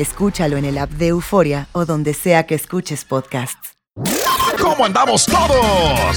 Escúchalo en el app de Euforia o donde sea que escuches podcasts. ¿Cómo andamos todos?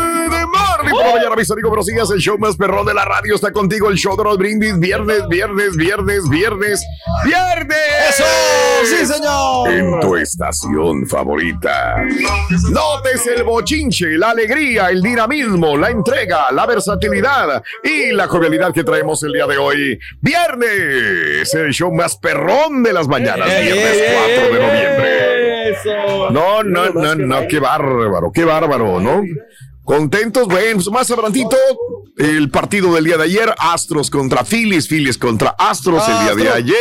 morning por la mañana, mis amigos. Pero sigas el show más perrón de la radio. Está contigo el show de los brindis. Viernes, viernes, viernes, viernes, viernes. ¡Eso! ¡Sí, señor! En tu estación favorita. Notes el bochinche, la alegría, el dinamismo, la entrega, la versatilidad y la jovialidad que traemos el día de hoy. Viernes, el show más perrón de las mañanas. Viernes 4 de noviembre. No, no, no, no, qué bárbaro, qué bárbaro, ¿no? Contentos, bueno, pues más adelantito, el partido del día de ayer, Astros contra Phillies, Phillies contra Astros el día de ayer.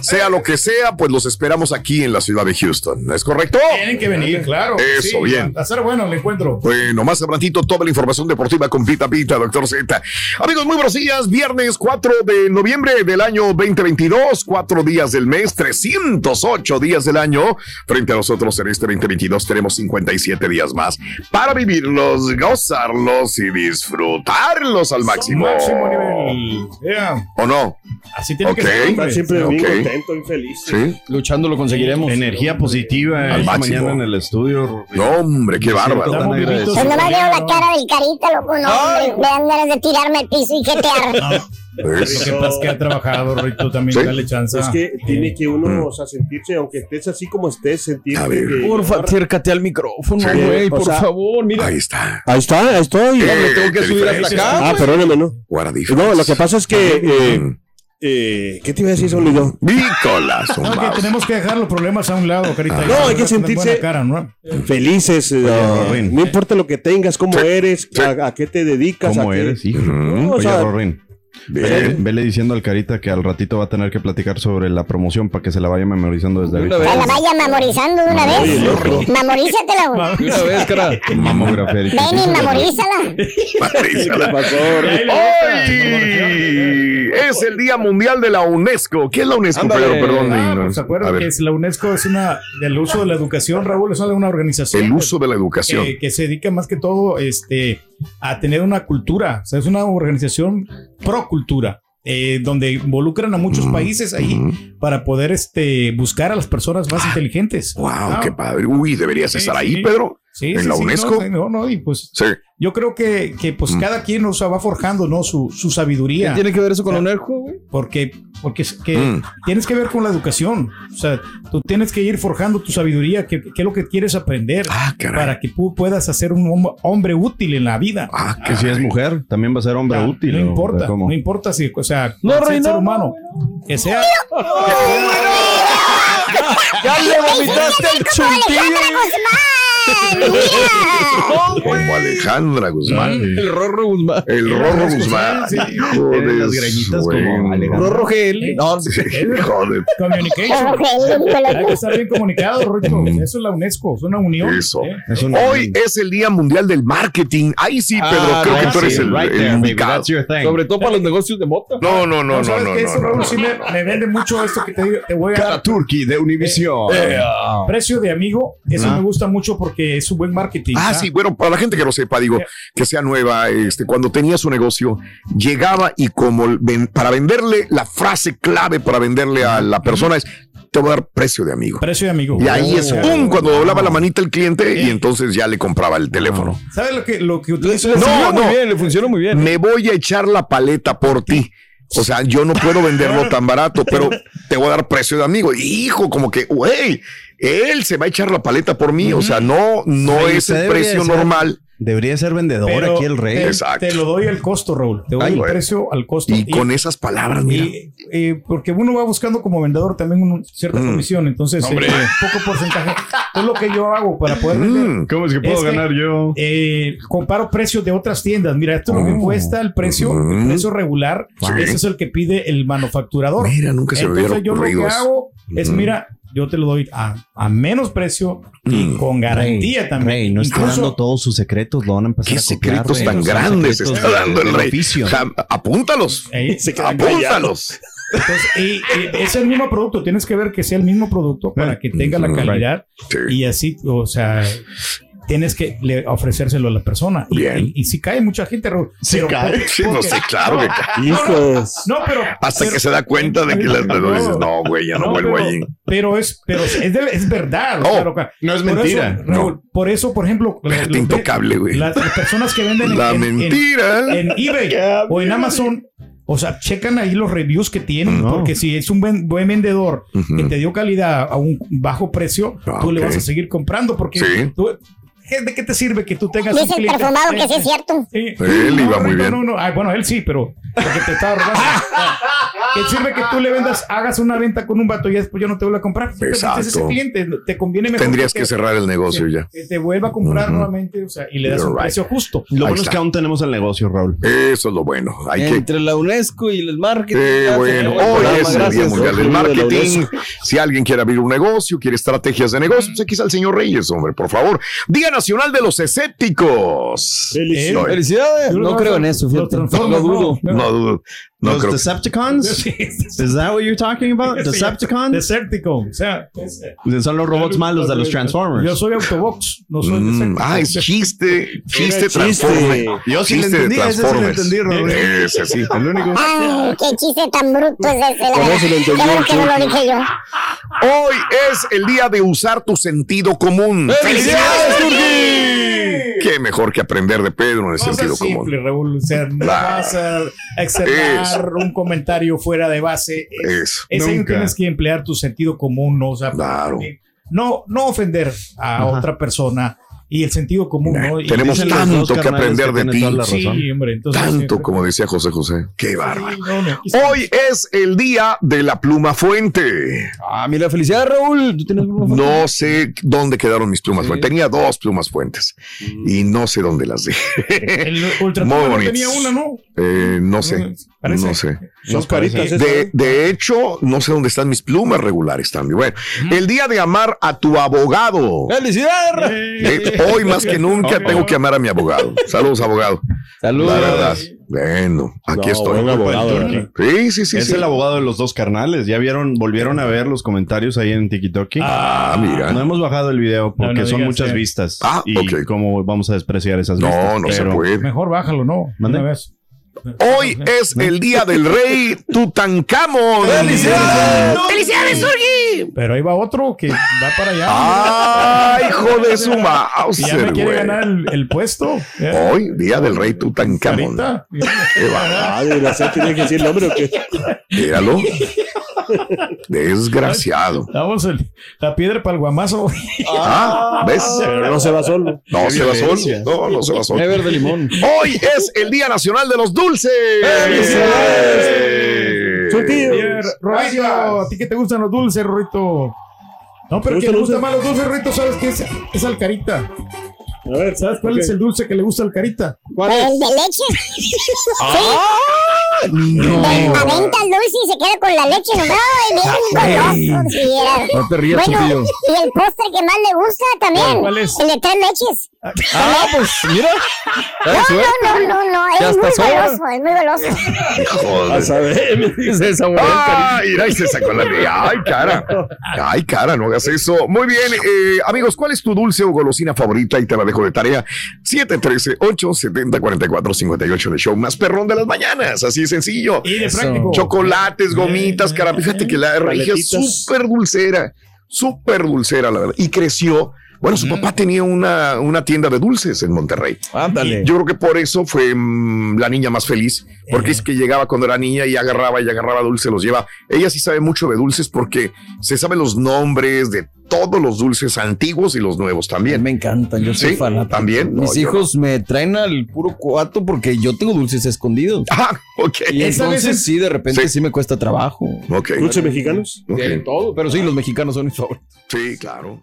Sea lo que sea, pues los esperamos aquí en la ciudad de Houston. ¿Es correcto? Tienen que venir, claro. Eso, Sí, bien. Va a ser bueno el encuentro. Bueno, más adelantito toda la información deportiva con Pita Pita, doctor Z. Amigos, muy buenos días. Viernes 4 de noviembre del año 2022, cuatro días del mes, 308 días del año. Frente a nosotros en este 2022 tenemos 57 días más para vivirlos, gozarlos y disfrutarlos al máximo. Máximo nivel. Yeah. ¿O no? Así tiene Ok. que ser. Estar siempre bien Ok. contento y feliz. Sí. Luchando lo conseguiremos. Energía positiva Al esta máximo. mañana en el estudio. No, hombre, qué bárbaro. Pues nomás veo la cara del carita, loco, no, hombre, me dan ganas de tirarme al piso y jetear. Lo que pasa es que ha trabajado, Rito, también Sí. dale chance. Es que tiene que uno, Mm. o sea, sentirse, aunque estés así como estés, sentirte A ver. que- Porfa, acércate al micrófono, Sí. güey, por sea, favor, mira. Ahí está. Ahí está, ahí estoy. Eh, me tengo que subir hasta acá. Ah, perdóname, ¿no? No, lo que pasa es que, eh, eh, ¿qué te iba a decir, yo? Nicolás, No, que tenemos que dejar los problemas a un lado, carita. Ah. No, hay que sentirse- cara, ¿no? Felices, eh, Rorín. no importa lo que tengas, cómo Sí, eres, sí. a, a qué te dedicas, ¿Cómo a qué- eres, hijo? Ujú. o Oye, sea. Vele, vele diciendo al Carita que al ratito va a tener que platicar sobre la promoción para que se la vaya memorizando desde ahorita. Que la vaya memorizando de una vez. loco. Memorízatela, güey. Una vez, cara. Mamografía. Ven y memorízala. Marízala. ¿Qué pasó? Hoy es el Día Mundial de la UNESCO. ¿Qué es la UNESCO. Pedro? Perdón. Ah, no, pues, ¿Se a acuerdan que es la UNESCO es una del uso de la educación, Raúl? Es una organización. el uso de la educación. que, que se dedica más que todo este, a tener una cultura. O sea, es una organización pro cultura. eh, donde involucran a muchos países ahí para poder este, buscar a las personas más inteligentes. Wow, Ah, qué padre. Uy, deberías Sí, estar sí. ahí, Pedro. Sí, en sí, la sí, UNESCO. No, no, no, y pues Sí. yo creo que, que pues Mm. cada quien o sea, va forjando ¿no? su, su ¿Qué sabiduría. tiene que ver eso con la UNESCO, güey? Porque, porque es que Mm. tienes que ver con la educación. O sea, tú tienes que ir forjando tu sabiduría, qué qué es lo que quieres aprender Ah, para que tú puedas hacer un hom- hombre útil en la vida. Ah, Que si es mujer, también va a ser hombre Ah, útil. No importa, no importa si, o sea, No, sea Reina, ser no, humano, que sea. ¡Ya le vomitaste el chuntillo! Como Alejandra Guzmán. El Rorro Guzmán. El Rorro Guzmán. Sí. Hijo de las greñitas como Alejandra. Rorro Gel. No, de- Communication. Hay que estar bien comunicado, Rorito. Eso es la UNESCO, es una unión. Eso. ¿eh? Hoy es el Día Mundial del Marketing. Ahí sí, Pedro, Ah, creo que tú eres el, indicado. Sobre todo para los negocios de mota. No, no, no, no, ¿sabes no? Eso, no. sí me, me vende mucho esto que te, digo, te voy a dar. Turkey de Univision. Precio de amigo, eso Ah. me gusta mucho porque es un buen marketing. Ah, ¿ah? sí, bueno, para la gente que lo sepa, digo, que sea nueva, este, cuando tenía su negocio, llegaba y como ven- para venderle, la frase clave para venderle a la persona es, te voy a dar precio de amigo. Precio de amigo. Y ahí es, Oh. pum, cuando doblaba la manita el cliente y entonces ya le compraba el teléfono. ¿Sabes lo que, lo que utilizo? No, no. muy bien, le funciona muy bien. Me voy a echar la paleta por ti. O sea, yo no puedo venderlo tan barato, pero te voy a dar precio de amigo. Hijo, como que, güey, él se va a echar la paleta por mí. O sea, no, no Ay, es el precio normal. Debería ser vendedor Pero aquí el rey. Te, Exacto. te lo doy al costo, Raúl. Te doy Ay, el bueno. precio al costo. Y con esas palabras, mira. y, eh, porque uno va buscando como vendedor también una cierta Mm. comisión, entonces eh, poco porcentaje. Es lo que yo hago para poder vender. Mm. ¿Cómo es que puedo Es que- ganar yo? Eh, comparo precios de otras tiendas. Mira, esto es lo que Oh. cuesta el precio, el Mm. precio regular. Sí. Ese es el que pide el manufacturador. Mira, nunca se me Entonces hubiera yo lo que hago es, Mm. mira, yo te lo doy a, a menos precio y Mm. con garantía también. Rey, no está Incluso- dando todos sus secretos, lo van a empezar ¿Qué a secretos rey. tan grandes secretos está dando el rey? apúntalos. Ahí. Apúntalos. Entonces, y, y es el mismo producto, tienes que ver que sea el mismo producto para que tenga la Mm, calidad Sí. y así, o sea, tienes que le- ofrecérselo a la persona. Y, Bien. y, y si cae mucha gente, Raúl, Sí pero cae. porque- Sí, no porque- sé, claro que cae. Hijos. No, pero Hasta pero- que se da cuenta de que las No, dices, no, güey, ya no, vuelvo pero, allí. Pero es, pero es, de- es verdad. Oh, no es por mentira. eso, Raúl, Por eso, por ejemplo, Fíjate, los- intocable, güey. las, las personas que venden en- La en, en- mentira. en eBay o en Amazon. O sea, checan ahí los reviews que tienen, No. porque si es un buen, buen vendedor que te dio calidad a un bajo precio, Ah, tú le ok. vas a seguir comprando porque Sí. tú- ¿de qué te sirve que tú tengas Dice el perfumado que sí es cierto. Sí. Él iba muy no, bien. No, no, Ay, bueno, él sí, pero porque te estaba robando. ¿Qué sirve que tú le vendas, hagas una venta con un vato y después yo no te vuelvo a comprar? Tú te Exacto. ese cliente, te conviene mejor. Tendrías que cerrar el negocio que- ya. Que te vuelva a comprar nuevamente, o sea, y le das You're un right. precio justo. Lo Ahí bueno es que aún tenemos el negocio, Raúl. Eso es lo bueno. Hay que Entre la UNESCO y el marketing. Eh, bueno, hoy es el Día Mundial del Marketing. Si alguien quiere abrir un negocio, quiere estrategias de negocio, pues aquí está el señor Reyes, hombre, por favor. Día Nacional de los Escépticos. Felicidades. No creo en eso, fíjate. Lo dudo. no. No dudo. No Los creo. Decepticons? Is that what you're talking about? Decepticons? Decepticon. O sea, Son los robots malos de los Transformers. Yo soy Autobox, no soy Mm, Decepticon. ah, es chiste. Chiste chiste. Transformer. Yo sí Chiste de entendí, ese sí lo Transformers. entendí, Raúl. Ese sí. El único. Ay, qué chiste tan bruto es ese. Con eso lo entendió que no lo dije yo. Hoy es el día de usar tu sentido común. ¡Felicidades, Qué mejor que aprender de Pedro en el sentido común. simple, Raúl. O sea, no Claro. vas a externar un comentario fuera de base. Es, Eso. es ahí tienes que emplear tu sentido común, ¿no? O sea, Claro. no, no ofender a Ajá. otra persona y el sentido común, ¿no? Y- Tenemos tanto dos que carnales aprender que de ti. Sí, hombre, entonces. Tanto sí, como decía José José. Qué sí, bárbaro. no, no. Hoy es el día de la pluma fuente. Ah, mira, felicidades, Raúl. No sé dónde quedaron mis plumas Sí. fuentes. Tenía dos plumas fuentes y no sé dónde las dejé. El Ultra Muy Turbo bonitos. tenía una, ¿no? Eh, no sé. Parece. No sé. Son caritas De, de hecho, no sé dónde están mis plumas regulares también. Bueno, el día de amar a tu abogado. ¡Felicidades! Eh, hoy más que nunca tengo que amar a mi abogado. Saludos, abogado. Saludos. La verdad. Bueno, aquí No, estoy. buen abogado. Sí, sí, sí. es sí. el abogado de los dos carnales. ¿Ya vieron, volvieron a ver los comentarios ahí en TikTok? Ah, mira. No hemos bajado el video porque No, no son muchas vistas. Ah, y ok. cómo vamos a despreciar esas vistas. No, no se puede. Mejor bájalo, ¿no? ¿Mande? Una vez. Hoy es el día del rey Tutankamón. ¡Felicidades, Surgi! Pero ahí va otro que va para allá. ¡Ay, hijo de su Y ya me Mauser, quiere ganar el, el puesto. Hoy, día del rey Tutankamón. Qué bárbaro. Ah, de la tiene que decir el nombre o qué? Míralo. Desgraciado. Damos el- la piedra para el guamazo. Ah, ¿ves? Pero no se va solo. No se va solo. No, no se va solo. Ever de limón. Hoy es el Día Nacional de los Dulces. ¡Felicidades! ¿a ti qué te gustan los dulces, Rorrito? No, pero ¿Te que le gusta gusta el más los dulces, Rito, ¿sabes qué es? Es alcarita. A ver, ¿Sabes cuál es el dulce que le gusta al carita? ¿Cuál es? El de leche. No. Aventa el dulce y se queda con la leche nomás. Ay, bien goloso. Sí. No te rías, Bueno, y el postre que más le gusta también. ¿Cuál es? El de tres leches. Ah, pues mira. No, no, no, no, Es muy goloso, es muy goloso. A saber, me dice. Ah, mira, y se sacó la de. Ay, cara. Ay, cara, no hagas eso. Muy bien, eh, amigos, ¿cuál es tu dulce o golosina favorita? Y te la dejo de tarea. 713-870-4458 de show más perrón de las mañanas. Así sencillo. Y de Eso. práctico. Chocolates, gomitas, cara. Fíjate que la regia es súper dulcera. Súper dulcera, la verdad. Y creció. Bueno, su papá tenía una, una tienda de dulces en Monterrey. Ándale. Yo creo que por eso fue mm, la niña más feliz, porque es que llegaba cuando era niña y agarraba y agarraba dulces, los lleva. Ella sí sabe mucho de dulces porque se sabe los nombres de todos los dulces antiguos y los nuevos también. Me encantan, yo soy Sí, fanático. también. No, Mis hijos me traen al puro cuato porque yo tengo dulces escondidos. Ah, ok. Y entonces es- sí, de repente Sí. sí, me cuesta trabajo. Ok. ¿Dulces mexicanos? ok. De todo, pero sí, los mexicanos son mis favoritos. Sí, claro.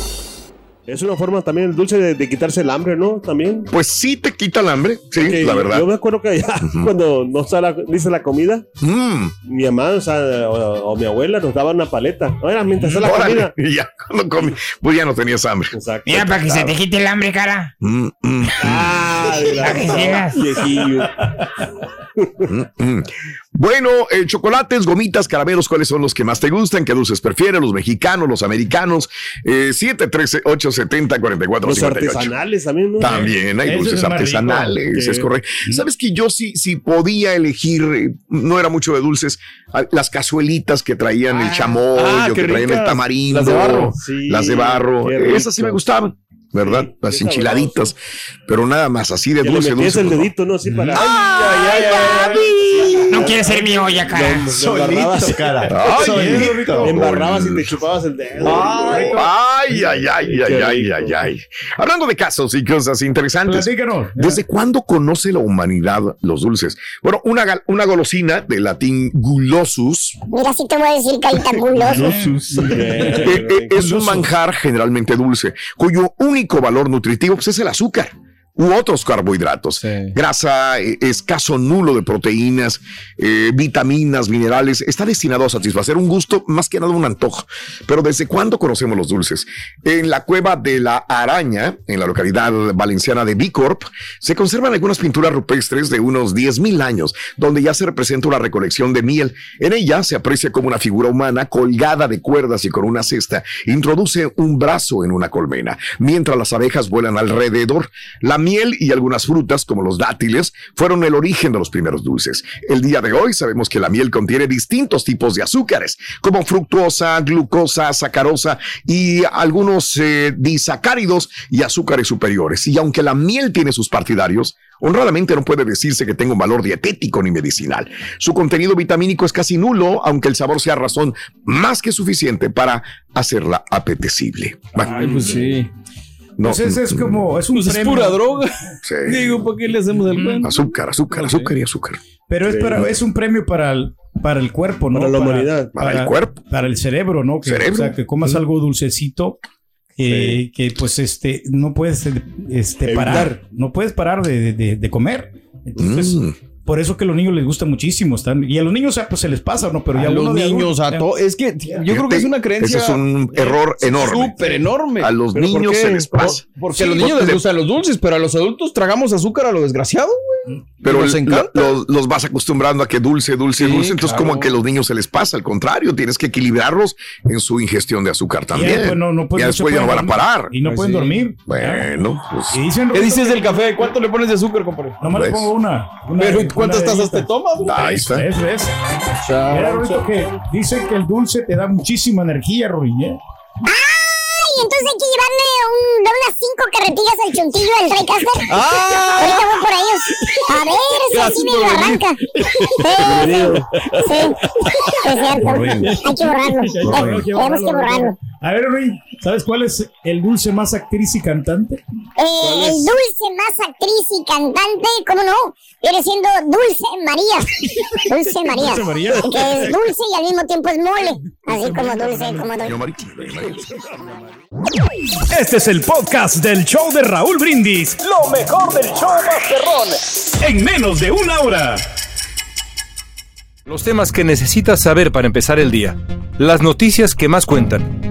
Es una forma también el dulce de, de quitarse el hambre, ¿no? También. Pues sí te quita el hambre, sí, la verdad. Yo me acuerdo que allá, cuando no la, dice la comida, Mm, mi mamá o, sea, o, o mi abuela nos daba una paleta. No era mientras la órale, comida. y ya cuando comí, pues ya no tenías hambre. Exacto. Mira, para que se te quite el hambre, cara. Mm, mm, Ah, Para que sigas. Bueno, eh, chocolates, gomitas, caramelos, ¿cuáles son los que más te gustan? ¿Qué dulces prefieres? ¿Los mexicanos, los americanos? Eh, 713-870-4458. Los artesanales también, ¿no? También hay Ese dulces el artesanales, rico. es correcto. ¿Sabes que yo sí, sí podía elegir, eh, no era mucho de dulces, ah, las cazuelitas que traían el chamoy, ah, o que traían el ricas. tamarindo, Las de barro. Sí, las de barro, esas sí me gustaban, ¿verdad? Sí, las enchiladitas, pero nada más, así de Que dulce, dulce. el pues, no. dedito, ¿no? Así para. No quieres ser mi olla, cara. Solito, cara. Ay, Solito. Embarrabas y te chupabas el dedo. Ay, ay, ay, ay, ay, ay, ay, ay. Hablando de casos y cosas interesantes. Platícanos. ¿Desde cuándo conoce la humanidad los dulces? Bueno, una, una golosina de latín gulosus Mira, si te voy a decir carita eh, eh, es un manjar generalmente dulce, cuyo único valor nutritivo pues, es el azúcar u otros carbohidratos. Sí. Grasa, eh, escaso nulo de proteínas, eh, vitaminas, minerales. Está destinado a satisfacer un gusto, más que nada un antojo. Pero ¿desde cuándo conocemos los dulces? En la cueva de la Araña, en la localidad valenciana de Bicorp, se conservan algunas pinturas rupestres de unos 10.000 años, donde ya se representa una recolección de miel. En ella se aprecia como una figura humana colgada de cuerdas y con una cesta. Introduce un brazo en una colmena, mientras las abejas vuelan alrededor. La miel y algunas frutas, como los dátiles, fueron el origen de los primeros dulces. El día de hoy sabemos que la miel contiene distintos tipos de azúcares, como fructosa, glucosa, sacarosa y algunos eh, disacáridos y azúcares superiores. Y aunque la miel tiene sus partidarios, honradamente no puede decirse que tenga un valor dietético ni medicinal. Su contenido vitamínico es casi nulo, aunque el sabor sea razón más que suficiente para hacerla apetecible. Ay, pues sí. No, Pues ese es como, es un Pues es premio. pura droga. sí. Digo, ¿para qué le hacemos el cuento? Azúcar, azúcar, azúcar y azúcar. Pero es, para, es un premio para el, para el cuerpo, ¿no? Para la humanidad. Para el cuerpo. Para el cerebro, ¿no? Que, Cerebro. O sea, que comas algo dulcecito que, que, pues este no puedes este, parar, no puedes parar de, de- de comer. Entonces, Mm. Por eso que a los niños les gusta muchísimo. Están, y a los niños, o sea, pues se les pasa, ¿no? Pero ya a los uno de niños, adulto, a ya- todo. Es que yo creo que es una creencia. Ese es un error enorme. Súper enorme. A los ¿Pero por niños se les pasa. Por- Porque Sí, a los niños les le- gustan los dulces, pero a los adultos tragamos azúcar a lo desgraciado, güey. Pero nos el- encanta. lo- los, los vas acostumbrando a que dulce, dulce, Sí, dulce. Entonces, claro. como que a los niños se les pasa. Al contrario, tienes que equilibrarlos en su ingestión de azúcar también. ya, pues, no- no pueden- ya no se después ya no van a parar. Y no Pues pueden sí. dormir. Bueno, pues. ¿Qué dices del café? ¿Cuánto le pones de azúcar, compadre? Nomás le pongo una. una Pero ¿y una cuántas tazas te tomas? Ahí está. Eso es. Chao, Mira, Rorito, que dicen que el dulce te da muchísima energía, Ruin. ¿eh? Ay, entonces hay que llevarle un, unas cinco carretillas al chuntillo del Rey Caster. ¡Ah! Ahorita voy por ellos. A ver, si así me lo arranca. Sí, sí, es cierto. Hay que borrarlo. Tenemos que borrarlo. A ver, Ruin, ¿sabes cuál es el dulce más actriz y cantante? Eh, el dulce más actriz y cantante, ¿cómo no? Viene siendo Dulce María. Dulce María. Dulce María. Que es dulce y al mismo tiempo es mole. Así como dulce, como dulce. Este es el podcast del show de Raúl Brindis. Lo mejor del show Masterrón. En menos de una hora. Los temas que necesitas saber para empezar el día. Las noticias que más cuentan.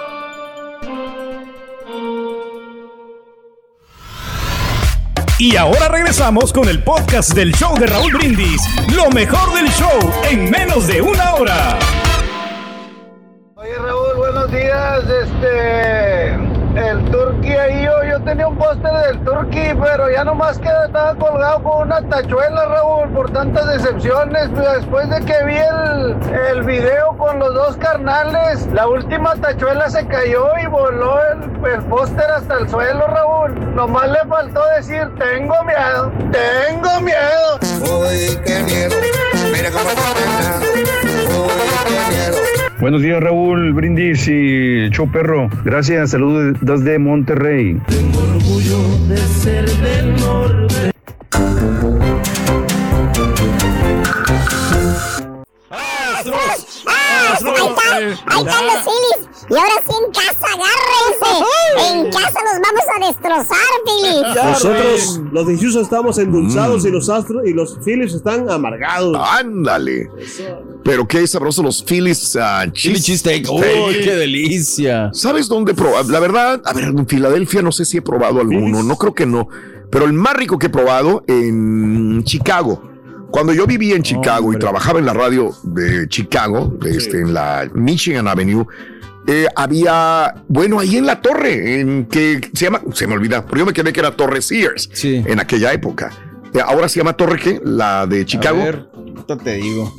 Y ahora regresamos con el podcast del show de Raúl Brindis. Lo mejor del show en menos de una hora. Oye Raúl, buenos días. Este, el Turqui ahí, yo, tenía un póster del Turqui, pero ya nomás queda, estaba colgado con una tachuela, Raúl, por tantas decepciones. Después de que vi el, el video con los dos carnales, la última tachuela se cayó y voló el, el póster hasta el suelo, Raúl. Nomás le faltó decir, tengo miedo, tengo miedo. Buenos días, Raúl Brindis y Show Perro. Gracias, saludos desde Monterrey. Orgullo de ser del norte. ¡Ah! Ahí están, los Phillies. Y ahora sí en casa, agárrense. En casa los vamos a destrozar, Phillies. Nosotros, los de Houston, estamos endulzados y los Astros y los Phillies están amargados. Ándale. Pero qué sabrosos los Phillies uh, cheesesteak. Uy, qué delicia. ¿Sabes dónde he probado? La verdad, a ver, en Filadelfia no sé si he probado alguno, no creo que no. Pero el más rico que he probado en Chicago. Cuando yo vivía en Chicago y trabajaba en la radio de Chicago, este, en la Michigan Avenue, eh, había, bueno, ahí en la torre, en que se llama, se me olvida, pero yo me quedé que era Torre Sears en aquella época. Eh, Ahora se llama Torre qué? La de Chicago. A ver, te digo.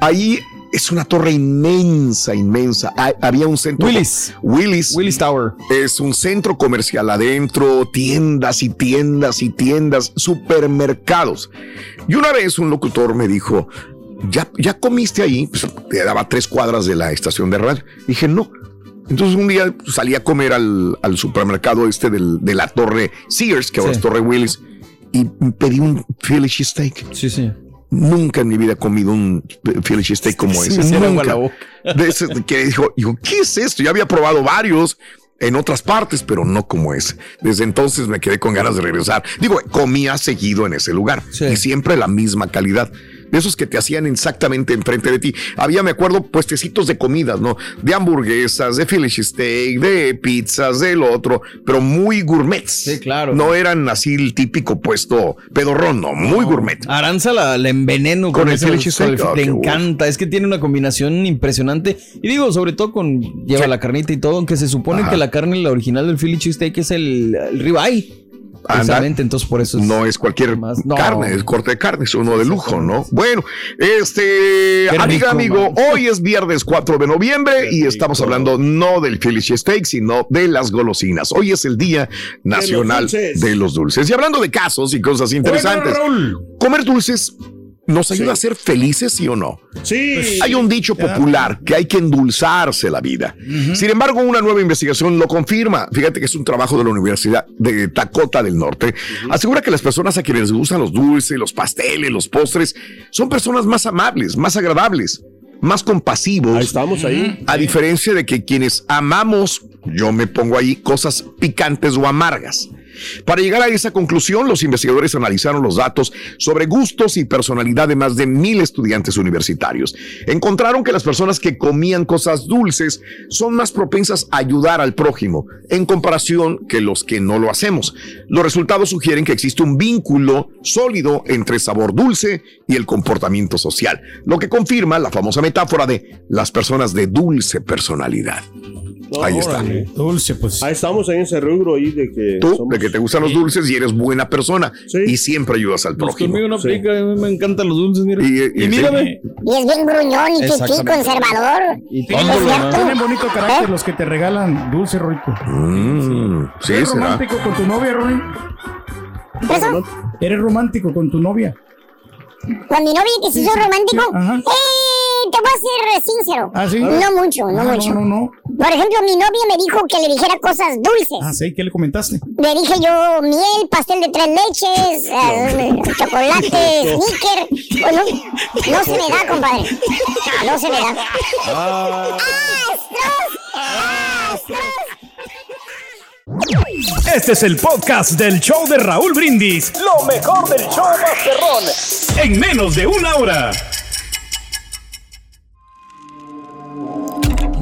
Ahí es una torre inmensa, inmensa. Había un centro. Willis. Willis. Willis Tower. Es un centro comercial adentro, tiendas y tiendas y tiendas, supermercados. Y una vez un locutor me dijo, ¿ya, ya comiste ahí? Pues, te daba tres cuadras de la estación de radio. Dije, no. Entonces un día salí a comer al, al supermercado este del- de la torre Sears, que ahora Sí. es Torre Willis, y pedí un Philly steak. Sí, sí. Nunca en mi vida he comido un Philly steak como Sí, ese. agua Nunca. la boca. De ese que dijo, dijo, ¿qué es esto? Ya había probado varios en otras partes, pero no como ese. Desde entonces me quedé con ganas de regresar. Digo, comía seguido en ese lugar y siempre la misma calidad. De esos que te hacían exactamente enfrente de ti. Había, me acuerdo, puestecitos de comidas, ¿no? De hamburguesas, de Philly steak, de pizzas, del otro, pero muy gourmets. Sí, claro. No eran así el típico puesto pedorrón, no, muy gourmet. Aranza la, la enveneno Con con, el con el- Ah, le encanta, es que tiene una combinación impresionante. Y digo, sobre todo con lleva la carnita y todo, aunque se supone Ajá. que la carne, la original del Philly cheesesteak es el, el ribeye. Precisamente, entonces por eso es no es cualquier no. carne, es corte de carne, es uno de lujo, ¿no? Bueno, este, amiga, amigo, hoy es viernes 4 de noviembre y estamos hablando no del Philly Steak, sino de las golosinas. Hoy es el Día Nacional dulces. de los Dulces. Y hablando de casos y cosas interesantes, comer dulces nos ayuda a ser felices, ¿sí o no? Sí. Hay un dicho popular que hay que endulzarse la vida. Sin embargo, una nueva investigación lo confirma. Fíjate que es un trabajo de la Universidad de Dakota del Norte. Asegura que las personas a quienes les gustan los dulces, los pasteles, los postres, son personas más amables, más agradables, más compasivos. Ahí estamos ahí. A diferencia de que quienes amamos, yo me pongo ahí, cosas picantes o amargas. Para llegar a esa conclusión, los investigadores analizaron los datos sobre gustos y personalidad de más de mil estudiantes universitarios. Encontraron que las personas que comían cosas dulces son más propensas a ayudar al prójimo en comparación que los que no lo hacemos. Los resultados sugieren que existe un vínculo sólido entre sabor dulce y el comportamiento social, lo que confirma la famosa metáfora de las personas de dulce personalidad. Ahí está. Dulce, pues. Ahí estamos en ese rubro ahí de que. Tú, de que te gustan los dulces y eres buena persona y siempre ayudas al prójimo. Conmigo no aplica, a mí me encantan los dulces, mira. Y, Y mírame. Y es bien gruñón y Exactamente. conservador. Y. Tienen bonito carácter los que te regalan dulce, Rorito. Mm, sí, ¿Eres será. romántico con tu novia, Rory? ¿Eres romántico con tu novia? Con mi novia que si Sí, soy sí, romántico, sí, ajá. eh, te voy a ser sincero. ¿Ah, sí? No mucho, no Ah, mucho. No, no, no. Por ejemplo, mi novia me dijo que le dijera cosas dulces. Ah, sí, ¿qué le comentaste? Le dije yo miel, pastel de tres leches, eh, chocolate, sneaker. Bueno, no se me da, compadre. No se me da. Ah. Este es el podcast del show de Raúl Brindis. Lo mejor del show Masterrón. En menos de una hora.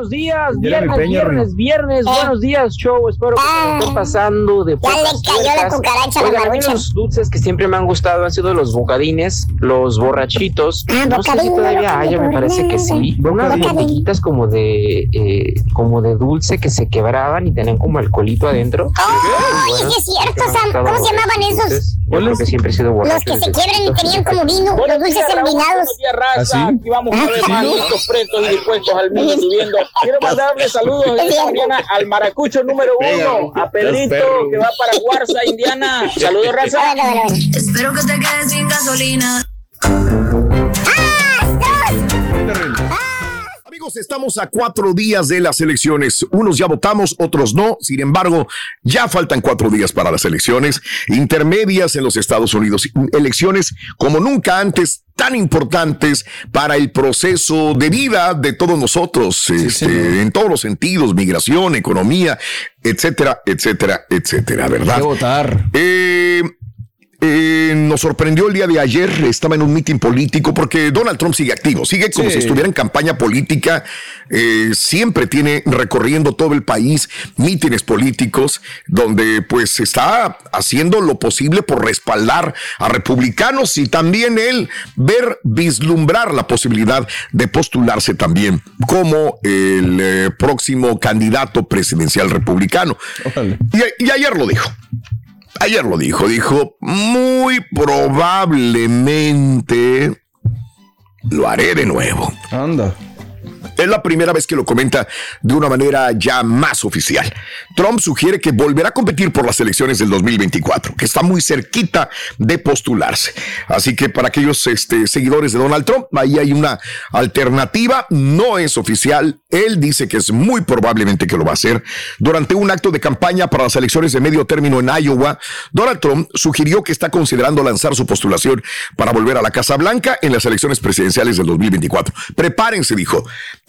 Buenos días, viernes, Peña, viernes, viernes, buenos días, show. Espero que se estén pasando de Ya le cayó la cucaracha a la Oigan, a marucha. los dulces que siempre me han gustado han sido los bocadines, los borrachitos. no sé si todavía haya, me parece que sí. Unas botellitas como de eh, como de dulce que se quebraban y tenían como alcoholito adentro. ¡Ay, Bueno, sí es cierto, Sam! ¿Cómo se llamaban los esos? Yo creo que siempre he sido borracho. Los que se quiebran y tenían como vino, los dulces envinados. buenos días, raza. ¿Ah? Aquí vamos vez ¿Sí? más, listos, pretos y dispuestos al mundo subiendo. Quiero mandarle saludos esta mañana al maracucho número uno, a Pedrito, que va para Guarza, Indiana. Saludos, raza. Espero que te quedes sin gasolina. Amigos, estamos a cuatro días de las elecciones. Unos ya votamos, otros no. Sin embargo, ya faltan cuatro días para las elecciones intermedias en los Estados Unidos. Elecciones como nunca antes tan importantes para el proceso de vida de todos nosotros, este, en todos los sentidos, migración, economía, etcétera, etcétera, etcétera, ¿verdad? Hay que votar. Eh, eh, nos sorprendió el día de ayer, estaba en un mitin político porque Donald Trump sigue activo, sigue como Sí. si estuviera en campaña política, eh, siempre tiene recorriendo todo el país mítines políticos donde pues está haciendo lo posible por respaldar a republicanos y también él ver, vislumbrar la posibilidad de postularse también como el eh, próximo candidato presidencial republicano. Y, y ayer lo dijo. Ayer lo dijo, dijo, muy probablemente lo haré de nuevo. Anda. Es la primera vez que lo comenta de una manera ya más oficial. Trump sugiere que volverá a competir por las elecciones del 2024, que está muy cerquita de postularse. Así que para aquellos este, seguidores de Donald Trump, ahí hay una alternativa, no es oficial. Él dice que es muy probablemente que lo va a hacer. Durante un acto de campaña para las elecciones de medio término en Iowa, Donald Trump sugirió que está considerando lanzar su postulación para volver a la Casa Blanca en las elecciones presidenciales del 2024. Prepárense, dijo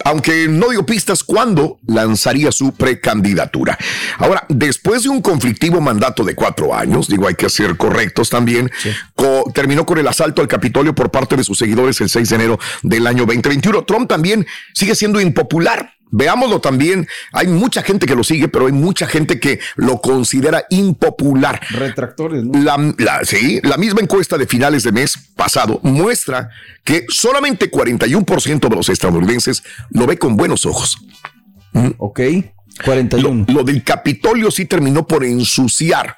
aunque no dio pistas cuándo lanzaría su precandidatura. Ahora, después de un conflictivo mandato de cuatro años, digo, hay que ser correctos también, co- terminó con el asalto al Capitolio por parte de sus seguidores el 6 de enero del año 2021. Trump también sigue siendo impopular Veámoslo también. Hay mucha gente que lo sigue, pero hay mucha gente que lo considera impopular. Retractores, ¿no? La, la- sí, la misma encuesta de finales de mes pasado muestra que solamente 41% de los estadounidenses lo ve con buenos ojos. Ok, 41. Lo, lo del Capitolio sí terminó por ensuciar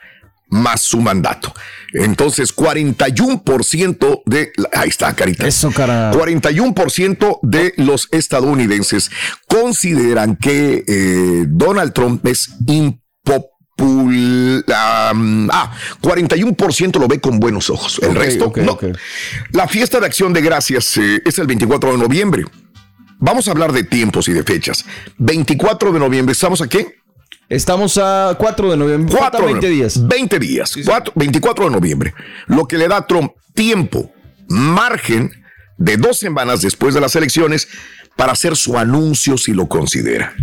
más su mandato. Entonces, 41% de... Ahí está, Carita. Eso, cara. 41% de los estadounidenses consideran que eh, Donald Trump es impopular. ah, 41% lo ve con buenos ojos. El resto, no. La fiesta de acción de gracias eh, es el 24 de noviembre. Vamos a hablar de tiempos y de fechas. 24 de noviembre, ¿estamos a qué? Estamos a 4 de noviembre. Faltan 4 20 días. 20 días. Cuatro- 24 de noviembre. Lo que le da a Trump tiempo, margen de dos semanas después de las elecciones para hacer su anuncio si lo considera.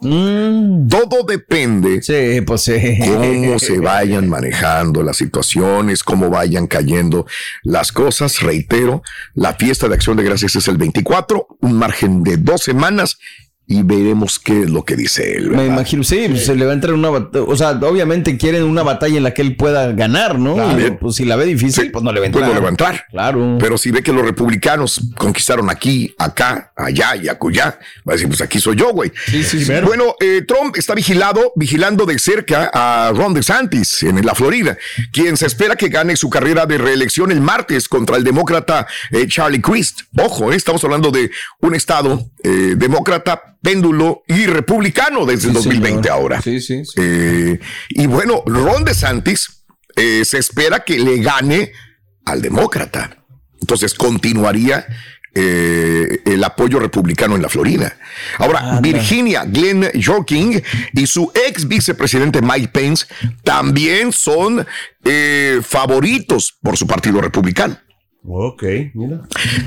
Todo depende Mm. pues cómo se vayan manejando las situaciones, cómo vayan cayendo las cosas. Reitero, la fiesta de acción de gracias es el 24, un margen de dos semanas y veremos qué es lo que dice él. Me imagino, sí, pues, se le va a entrar una batalla. O sea, obviamente quieren una batalla en la que él pueda ganar, ¿no? Claro. Pues si la ve difícil, pues no le va a Pues entrar. no le va a entrar. Claro. Pero si ve que los republicanos conquistaron aquí, acá, allá y acullá, va a decir, pues aquí soy yo, güey. bueno, eh, Trump está vigilado, vigilando de cerca a Ron DeSantis en la Florida, quien se espera que gane su carrera de reelección el martes contra el demócrata eh, Charlie Crist. Ojo, eh, estamos hablando de un estado eh, demócrata, péndulo y republicano desde el 2020 ahora. Sí, sí. Eh, y bueno, Ron DeSantis eh, se espera que le gane al demócrata. Entonces continuaría eh, el apoyo republicano en la Florida. Ahora, Virginia Glenn Yorking y su ex vicepresidente Mike Pence también son eh, favoritos por su partido republicano. Ok, mira.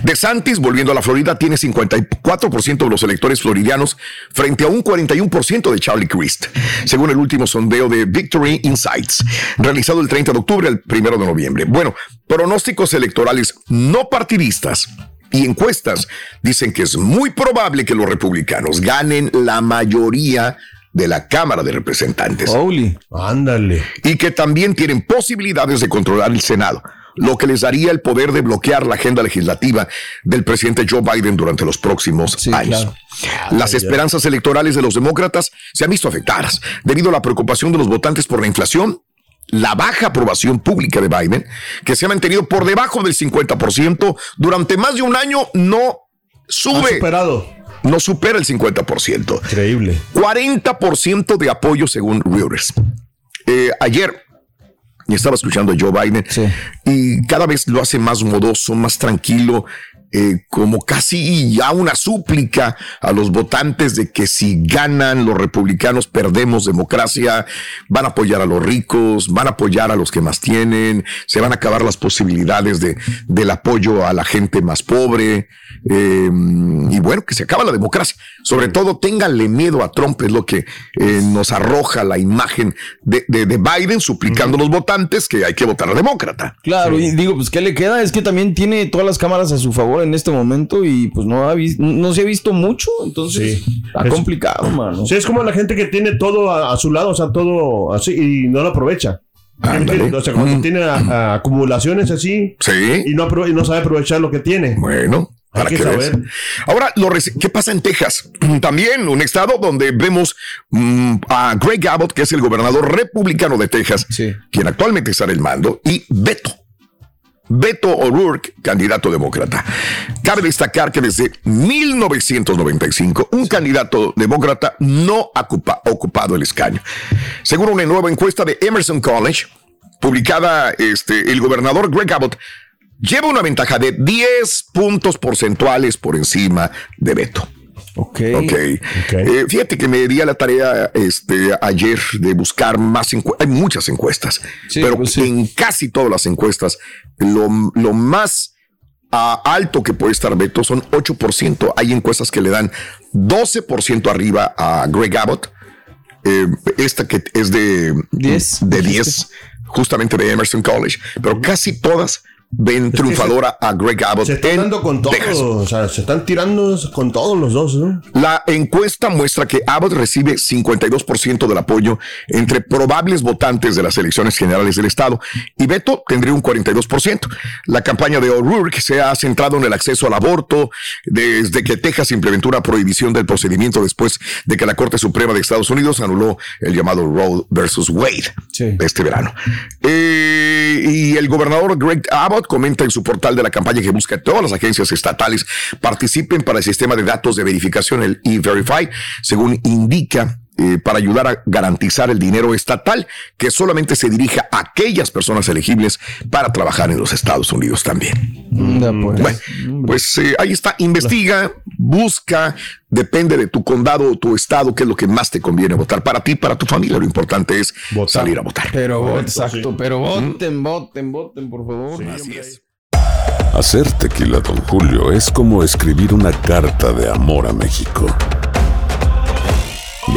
DeSantis, volviendo a la Florida, tiene 54% de los electores floridianos frente a un 41% de Charlie Crist, según el último sondeo de Victory Insights, realizado el 30 de octubre al 1 de noviembre. Bueno, pronósticos electorales no partidistas y encuestas dicen que es muy probable que los republicanos ganen la mayoría de la Cámara de Representantes. Ándale. Y que también tienen posibilidades de controlar el Senado, lo que les daría el poder de bloquear la agenda legislativa del presidente Joe Biden durante los próximos años. Las esperanzas electorales de los demócratas se han visto afectadas debido a la preocupación de los votantes por la inflación, la baja aprobación pública de Biden, que se ha mantenido por debajo del 50% durante más de un año, no sube. superado. No supera el 50%. Increíble. 40% de apoyo según Reuters. Eh, ayer estaba escuchando a Joe Biden. Y cada vez lo hace más modoso, más tranquilo, eh, como casi ya una súplica a los votantes de que si ganan los republicanos perdemos democracia, van a apoyar a los ricos, van a apoyar a los que más tienen, se van a acabar las posibilidades de, del apoyo a la gente más pobre. eh, y bueno, que se acaba la democracia. Sobre todo, ténganle miedo a Trump, es lo que eh, nos arroja la imagen de, de- de Biden suplicando a los votantes que hay que votar a demócrata. Claro, y digo, pues, ¿qué le queda? Es que también tiene todas las cámaras a su favor en este momento y pues no, ha no se ha visto mucho, entonces está Es- complicado, mano. Sí, es como la gente que tiene todo a, a su lado, o sea, todo así y no lo aprovecha. O sea, cuando tiene a- a acumulaciones así y, no y no sabe aprovechar lo que tiene. Bueno, hay para que que saber. Ahora, lo ¿qué pasa en Texas? También un estado donde vemos mm, a Greg Abbott, que es el gobernador republicano de Texas, quien actualmente está en el mando, y Beto. Beto O'Rourke, candidato demócrata. Cabe destacar que desde 1995 un candidato demócrata no ha ocupa- ocupado el escaño. Según una nueva encuesta de Emerson College, publicada este, el gobernador Greg Abbott, lleva una ventaja de 10 puntos porcentuales por encima de Beto. Ok. Ok. Eh, fíjate que me di a la tarea este, ayer de buscar más encuestas. Hay muchas encuestas, pero en casi todas las encuestas, lo, lo más alto que puede estar Beto son 8%. Hay encuestas que le dan 12% arriba a Greg Abbott. Eh, esta que es de 10, de 10 justamente de Emerson College, pero casi todas ven triunfadora a Greg Abbott. Se están dando con todos, o sea, se están tirando con todos los dos, ¿no? La encuesta muestra que Abbott recibe 52% del apoyo entre probables votantes de las elecciones generales del estado y Beto tendría un 42%. La campaña de O'Rourke se ha centrado en el acceso al aborto desde que Texas implementó una prohibición del procedimiento después de que la Corte Suprema de Estados Unidos anuló el llamado Roe versus Wade este verano. Eh, y el gobernador Greg Abbott comenta en su portal de la campaña que busca que todas las agencias estatales participen para el sistema de datos de verificación, el E-Verify, según indica eh, para ayudar a garantizar el dinero estatal que solamente se dirija a aquellas personas elegibles para trabajar en los Estados Unidos también. Bueno, pues eh, ahí está, investiga, busca, depende de tu condado o tu estado, qué es lo que más te conviene votar para ti, para tu familia. Lo importante es salir a votar. Pero, exacto, pero voten, voten, voten, por favor. Así es. Hacer tequila, Don Julio, es como escribir una carta de amor a México.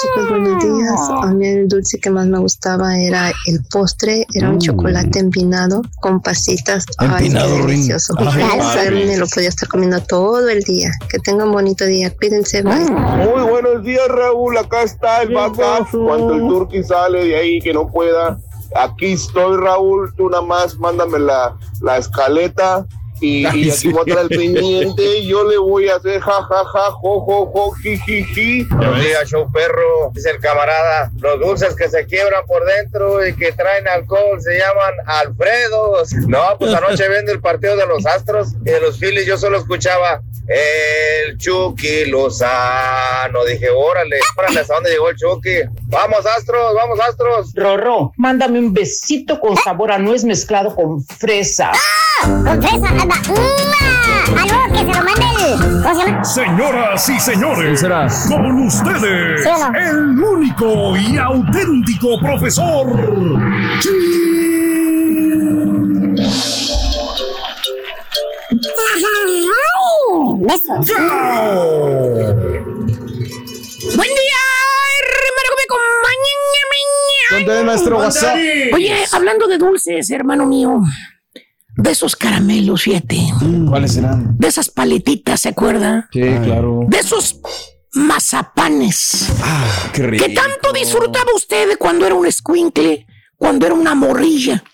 Chicos, buenos días. A mí el dulce que más me gustaba era el postre, era un chocolate empinado con pasitas. Ay, Empinado, Rin. delicioso. Ay, Ay, me lo podía estar comiendo todo el día. Que tengan un bonito día. Cuídense, bye. Muy buenos días, Raúl. Acá está el backup. Cuando el turqui sale de ahí que no pueda. Aquí estoy, Raúl. Tú nada más mándame la, la escaleta. Y, Ay, y sí. aquí voy a estar al pendiente. Yo le voy a hacer ja, ja, ja, jo, jo, jo, ji, ji, ji. Días, show perro. Dice el camarada. Los dulces que se quiebran por dentro y que traen alcohol se llaman Alfredos. No, pues anoche viendo el partido de los Astros y de los Phillies, yo solo escuchaba el Chucky Lozano. Dije, órale, órale, ¿hasta dónde llegó el Chucky? Vamos, Astros, vamos, Astros. Rorro, mándame un besito con sabor a nuez mezclado con fresa. Con fresa. Algo que se lo mande el. ¿Cómo se llama? Señoras y señores, con ustedes, ¿Sí o no? el único y auténtico profesor. Besos. Buen día, hermano, me acompaña. ¿Dónde, maestro WhatsApp? Oye, hablando de dulces, hermano mío, de esos caramelos, fíjate. ¿Cuáles serán? De esas paletitas, ¿se acuerda? Sí, claro. De esos mazapanes. Ah, qué rico. que tanto disfrutaba usted de cuando era un escuincle, cuando era una morrilla.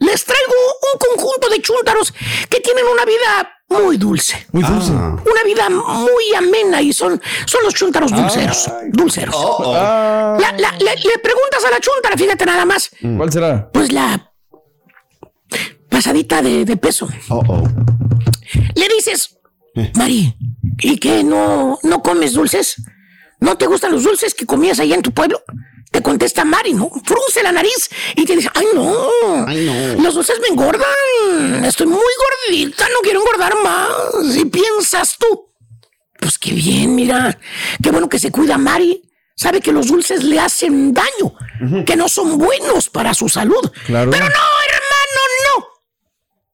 Les traigo un conjunto de chúntaros que tienen una vida muy dulce. Muy dulce. Una vida muy amena y son, son los chúntaros dulceros. Dulceros. Ah. La- la- le, le preguntas a la chúntara, fíjate nada más. ¿Cuál será? Pues la pasadita de, de peso. Le dices, Mari, ¿y qué? ¿No, ¿No comes dulces? ¿No te gustan los dulces que comías allá en tu pueblo? Te contesta Mari, ¿no? Frunce la nariz y te dice, ay no, los dulces me engordan, estoy muy gordita, no quiero engordar más. Y piensas tú, pues qué bien, mira, qué bueno que se cuida Mari. Sabe que los dulces le hacen daño, que no son buenos para su salud. Claro. Pero no.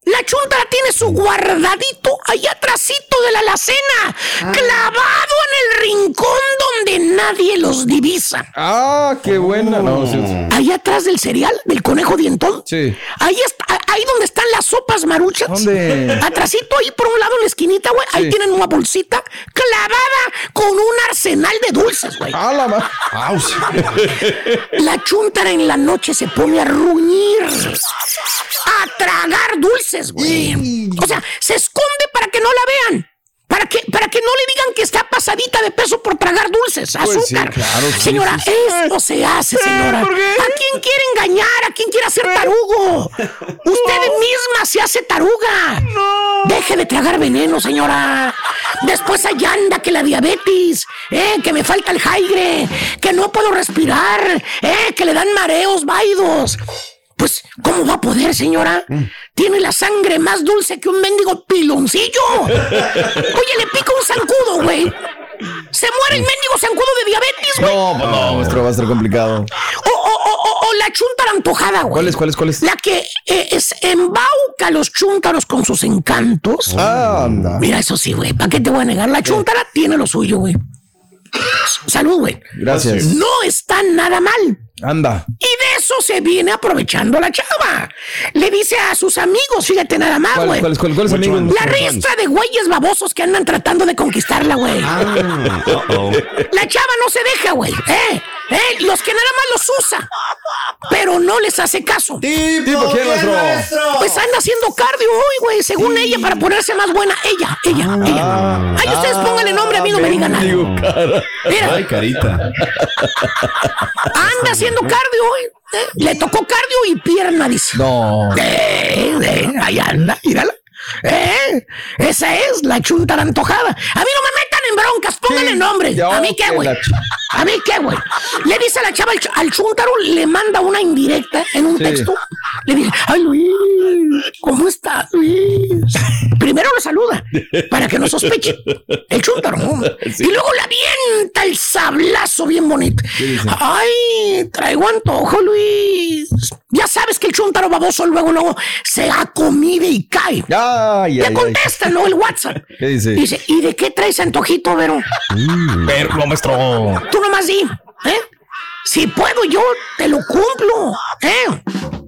La chuntara tiene su guardadito ahí atrásito de la alacena, clavado en el rincón donde nadie los divisa. Ah, qué buena. No, sí, sí. Ahí atrás del cereal, del conejo dientón. Sí. Ahí está, ahí donde están las sopas maruchas. ¿Dónde? Atrasito ahí por un lado en la esquinita, güey. Ahí tienen una bolsita clavada con un arsenal de dulces, güey. Ah, la ma- La chuntara en la noche se pone a ruñir, a tragar dulces, güey. O sea, se esconde para que no la vean. Para que, para que no le digan que está pasadita de peso por tragar dulces, Pues sí, azúcar. claro, sí, señora, sí, esto se hace, señora. ¿A quién quiere engañar? ¿A quién quiere hacer tarugo? Usted misma se hace taruga. Deje de tragar veneno, señora. Después ahí anda que la diabetes, eh, que me falta el aire, que no puedo respirar, eh, que le dan mareos, vaidos. Pues, ¿cómo va a poder, señora? Tiene la sangre más dulce que un mendigo piloncillo. Oye, le pica un zancudo, güey. Se muere el mendigo zancudo de diabetes, güey. No, pues no, maestro, va a estar complicado. O, o, o, o- o la chuntara antojada, güey. ¿Cuál es, cuál es, cuál es? La que eh, es embauca a los chúntaros con sus encantos. Ah, anda. Mira, eso sí, güey. ¿Para qué te voy a negar? La chúntara tiene lo suyo, güey. Salud, güey. Gracias. No está nada mal. Anda. Y de eso se viene aprovechando la chava. Le dice a sus amigos, fíjate nada más, ¿Cuál- güey. cuál- cuál- cuáles amigos? La ristra de güeyes babosos que andan tratando de conquistarla, güey. Ah, La chava no se deja, güey. ¿eh? ¿Eh? Los que nada más los usa, pero no les hace caso. ¿Tipo quién, maestro? Pues anda haciendo cardio hoy, güey, según ella, para ponerse más buena. Ella, ella, ella. Ay, ustedes pónganle nombre, a mí no me digan nada. Mira. Ay, carita. Anda haciendo cardio hoy. ¿eh? Le tocó cardio y pierna, dice. No. Eh, eh, ahí anda, mírala. Eh, esa es la chuntara antojada. A mí no me metan en broncas, pónganle nombre. ya, ¿A mí qué, güey? ¿A mí qué, güey? Le dice a la chava al, ch- al chúntaro, le manda una indirecta en un Sí. texto. Le dice, ay Luis, ¿cómo estás, Luis? Primero lo saluda, para que no sospeche. El chúntaro. ¿no? Y luego le avienta el sablazo bien bonito. Ay, traigo antojo, Luis. Ya sabes que el chúntaro baboso luego, luego se acomide y cae. Ay, Le ay, ay. contesta, ¿no? El WhatsApp. ¿Qué dice? Dice, ¿y de qué traes antojito, Vero? Pero, no, maestro. Tú nomás di, ¿eh? Si puedo yo, te lo cumplo, ¿eh?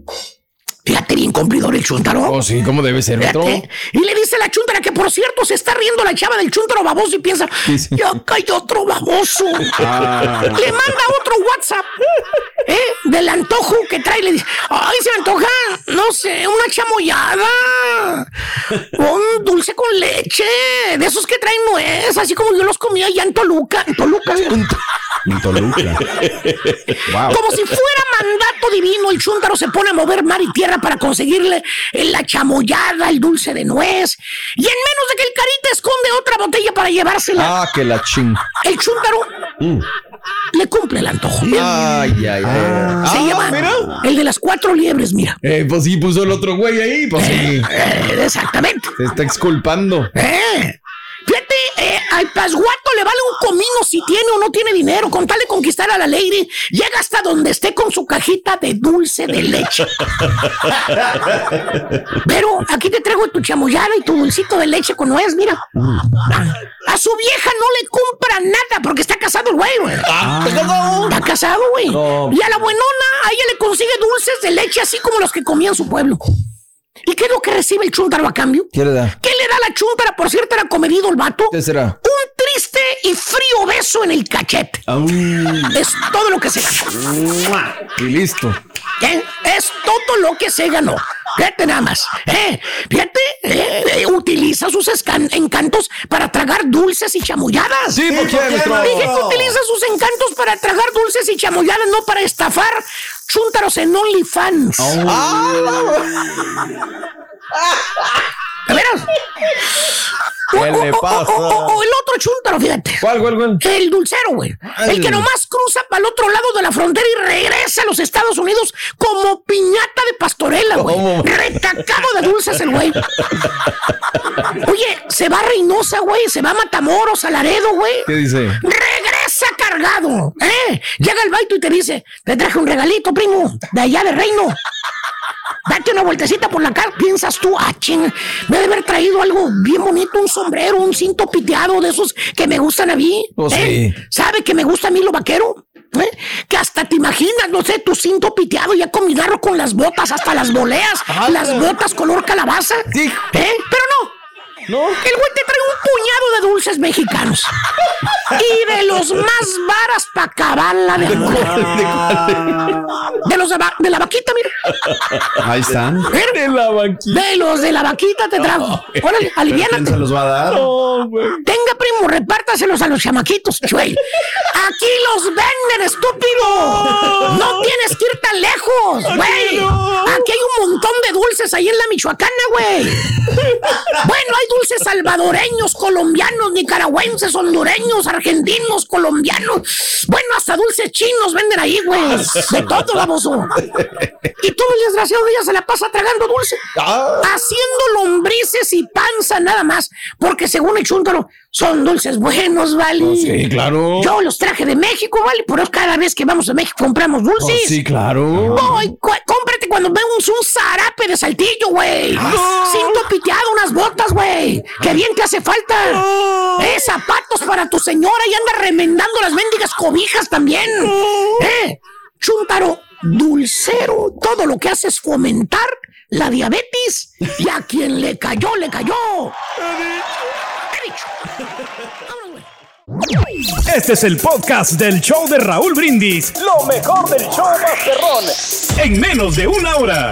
Fíjate bien cumplidor el chúntaro. Oh, sí, ¿cómo debe ser, maestro? Fíjate. Y le dice a la chúntara que, por cierto, se está riendo la chava del chúntaro baboso y piensa, Dice. ya cayó otro baboso. Ah. Le manda otro WhatsApp, ¿eh? Del antojo que trae. Le dice, ay, se me antoja, no sé, una chamoyada. Un dulce con leche. De esos que traen nuez, así como yo los comía allá en Toluca. En Toluca. En Toluca. Wow. Como si fuera mandato divino, el chúntaro se pone a mover mar y tierra para conseguirle eh, la chamoyada, el dulce de nuez. Y en menos de que el carita esconde otra botella para llevársela, Ah, que la ching. el chúntaro le cumple el antojo. Ay, ay, ay. Se Ah, llama mira. el de las cuatro liebres, mira. Eh, pues sí, puso el otro güey ahí, pues sí. Eh, exactamente. Se está exculpando. Eh. Al pasguato le vale un comino si tiene o no tiene dinero. Con tal de conquistar a la lady, llega hasta donde esté con su cajita de dulce de leche. Pero aquí te traigo tu chamoyada y tu dulcito de leche con nuez, mira. A su vieja no le compra nada porque está casado el güey, güey. Está casado, güey. Y a la buenona, a ella le consigue dulces de leche así como los que comía en su pueblo. ¿Y qué es lo que recibe el chúntaro a cambio? ¿Qué le da? ¿Qué le da la chúntara? Por cierto, era comedido el vato. ¿Qué será? Un triste y frío beso en el cachete. Es todo lo que se ganó. Y listo. Es todo lo que se ganó. Fíjate nada más. ¿eh? Fíjate, eh, utiliza sus encantos para tragar dulces y chamulladas. Sí, ¿por qué, maestro? Dije que utiliza sus encantos para tragar dulces y chamulladas, no para estafar chúntaros en OnlyFans. ¿De veras? ¿Qué O- le o- pasa? O, o- el otro chúntaro, fíjate. ¿Cuál, cuál, cuál? El dulcero, güey. El que nomás cruza para el otro lado de la frontera y regresa a los Estados Unidos como piñata de pastorela, güey. Retacado de dulces el güey. Oye, se va a Reynosa, güey. Se va a Matamoros, a Laredo, güey. ¿Qué dice? Regresa cargado, ¿eh? Llega el baito y te dice, te traje un regalito, primo, de allá de Reino. Date una vueltecita por la cara, piensas tú, ah, ching, me debe haber traído algo bien bonito, un sombrero, un cinto piteado de esos que me gustan a mí. Pues ¿eh? sí. ¿Sabe que me gusta a mí lo vaquero? ¿Eh? Que hasta te imaginas, no sé, tu cinto piteado ya combinarlo con las botas, hasta las boleas, las botas color calabaza. Sí. ¿Eh? Pero no. El güey te trae un puñado de dulces mexicanos. Y de los más varas para acabarla de De los de, va- de la vaquita, mira. Ahí están. De la vaquita. De los de la vaquita te trajo. Órale, aliviánate. ¿Quién se los va a dar? Tenga, primo, repártaselos a los chamaquitos, güey. Aquí los venden, estúpido. No tienes que ir tan lejos, güey. Aquí hay un montón de dulces ahí en la Michoacana, güey. Bueno, hay dulces salvadoreños, colombianos, nicaragüenses, hondureños, argentinos, colombianos. Bueno, hasta dulces chinos venden ahí, güey. De todo, baboso. Y todo el desgraciado de ella se la pasa tragando dulce. Haciendo lombrices y panza nada más. Porque según el chúntaro, son dulces buenos, ¿vale? Sí, claro. Yo los traje de México, ¿vale? Pero cada vez que vamos a México compramos dulces. Oh, sí, claro. Cu- cómprate cuando vemos un zarape de saltillo, güey. Cinto piteado, unas botas, güey. Que bien te hace falta. Eh, zapatos para tu señora y anda remendando las mendigas cobijas también. Eh, chúntaro, dulcero. Todo lo que hace es fomentar la diabetes. Y a quien le cayó, le cayó. Este es el podcast del show de Raúl Brindis. Lo mejor del show Masterrón. En menos de una hora.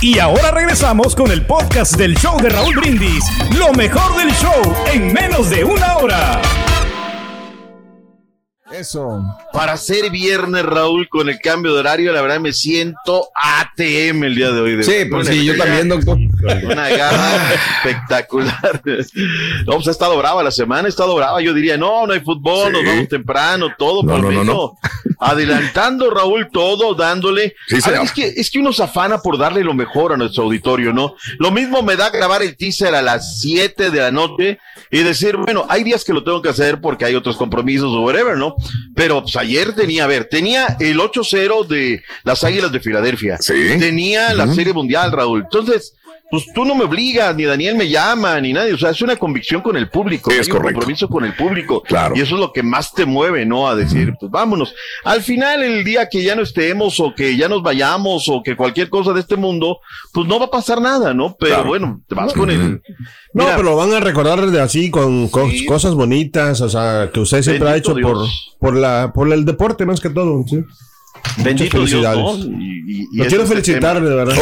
Y ahora regresamos con el podcast del show de Raúl Brindis. Lo mejor del show en menos de una hora. Eso. Para ser viernes, Raúl, con el cambio de horario, la verdad me siento ATM el día de hoy. de Sí, pues sí, yo también, doctor. Una garra espectacular. No, pues ha estado brava la semana, ha estado brava. Yo diría, no, no hay fútbol, nos vamos temprano, todo. No, por no, no, no. Adelantando, Raúl, todo, dándole. Sí, A ver, señor. es, que, es que uno se afana por darle lo mejor a nuestro auditorio, ¿no? Lo mismo me da grabar el teaser a las 7 de la noche y decir, bueno, hay días que lo tengo que hacer porque hay otros compromisos o whatever, ¿no? Pero pues, ayer tenía, a ver, tenía el 8-0 de las Águilas de Filadelfia. Tenía la. Serie Mundial, Raúl. Entonces, pues tú no me obligas, ni Daniel me llama, ni nadie. O sea, es una convicción con el público. Es hay un compromiso con el público. Claro. Y eso es lo que más te mueve, ¿no? A decir, pues vámonos. Al final, el día que ya no estemos o que ya nos vayamos o que cualquier cosa de este mundo, pues no va a pasar nada, ¿no? Pero Claro. bueno, te vas con el... No, Mira, pero lo van a recordar de así con co- cosas bonitas, o sea, que usted siempre Bendito ha hecho por, Dios. por la por el deporte más que todo. ¿sí? Bendito Muchas Dios, felicidades. ¿no? Y- y- y Lo quiero es el felicitar, tema. de verdad.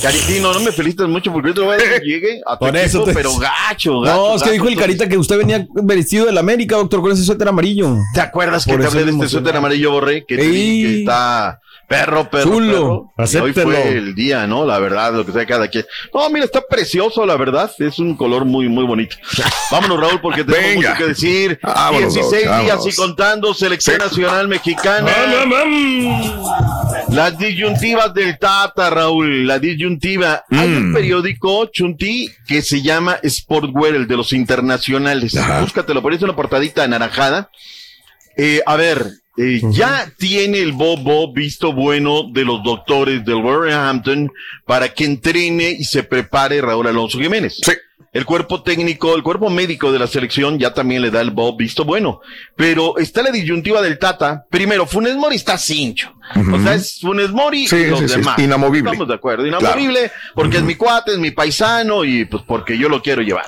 Caritino, no me felicitas mucho porque ahorita voy a decir que llegue a tu Por eso equipo, te- pero gacho, gacho. No, es que gacho. dijo el carita que usted venía vestido del América, doctor, con ese suéter amarillo. ¿Te acuerdas que te hablé de este suéter amarillo, Borré? Que te Ey. que está perro, perro, hoy fue el día, ¿no? La verdad, lo que sea cada quien. No, mira, está precioso, la verdad. Es un color muy, muy bonito. Vámonos, Raúl, porque tenemos Venga. mucho que decir. Vámonos, 16 Doc, días y contando, selección nacional mexicana. Las disyuntivas del Tata, Raúl, la disyuntiva. Hay un periódico, Chunti, que se llama Sportwear, el de los internacionales. Búscatelo, por eso una portadita anaranjada. Eh, a ver, eh, ya tiene el Bobo visto bueno de los doctores del Wolverhampton para que entrene y se prepare Raúl Alonso Jiménez. El cuerpo técnico, el cuerpo médico de la selección ya también le da el Bob visto bueno. Pero está la disyuntiva del Tata. Primero, Funes Mori está cincho. O sea, es Funes Mori Sí, y los sí, sí, demás. inamovible. Estamos de acuerdo. Inamovible porque es mi cuate, es mi paisano y pues porque yo lo quiero llevar.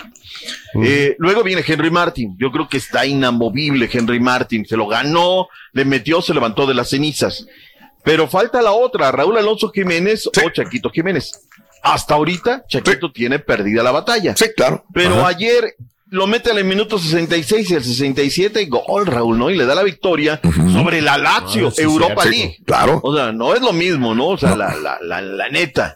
Eh, luego viene Henry Martin. Yo creo que está inamovible Henry Martin. Se lo ganó, le metió, se levantó de las cenizas. Pero falta la otra, Raúl Alonso Jiménez o Chaquito Jiménez. Hasta ahorita, Chaquito tiene perdida la batalla. Sí, claro. Pero Ajá. ayer lo mete en el minuto 66 y el 67 y gol, Raúl, ¿no? Y le da la victoria sobre la Lazio, Ah, sí, Europa sí, League. claro. O sea, no es lo mismo, ¿no? O sea, la, la, la, la neta.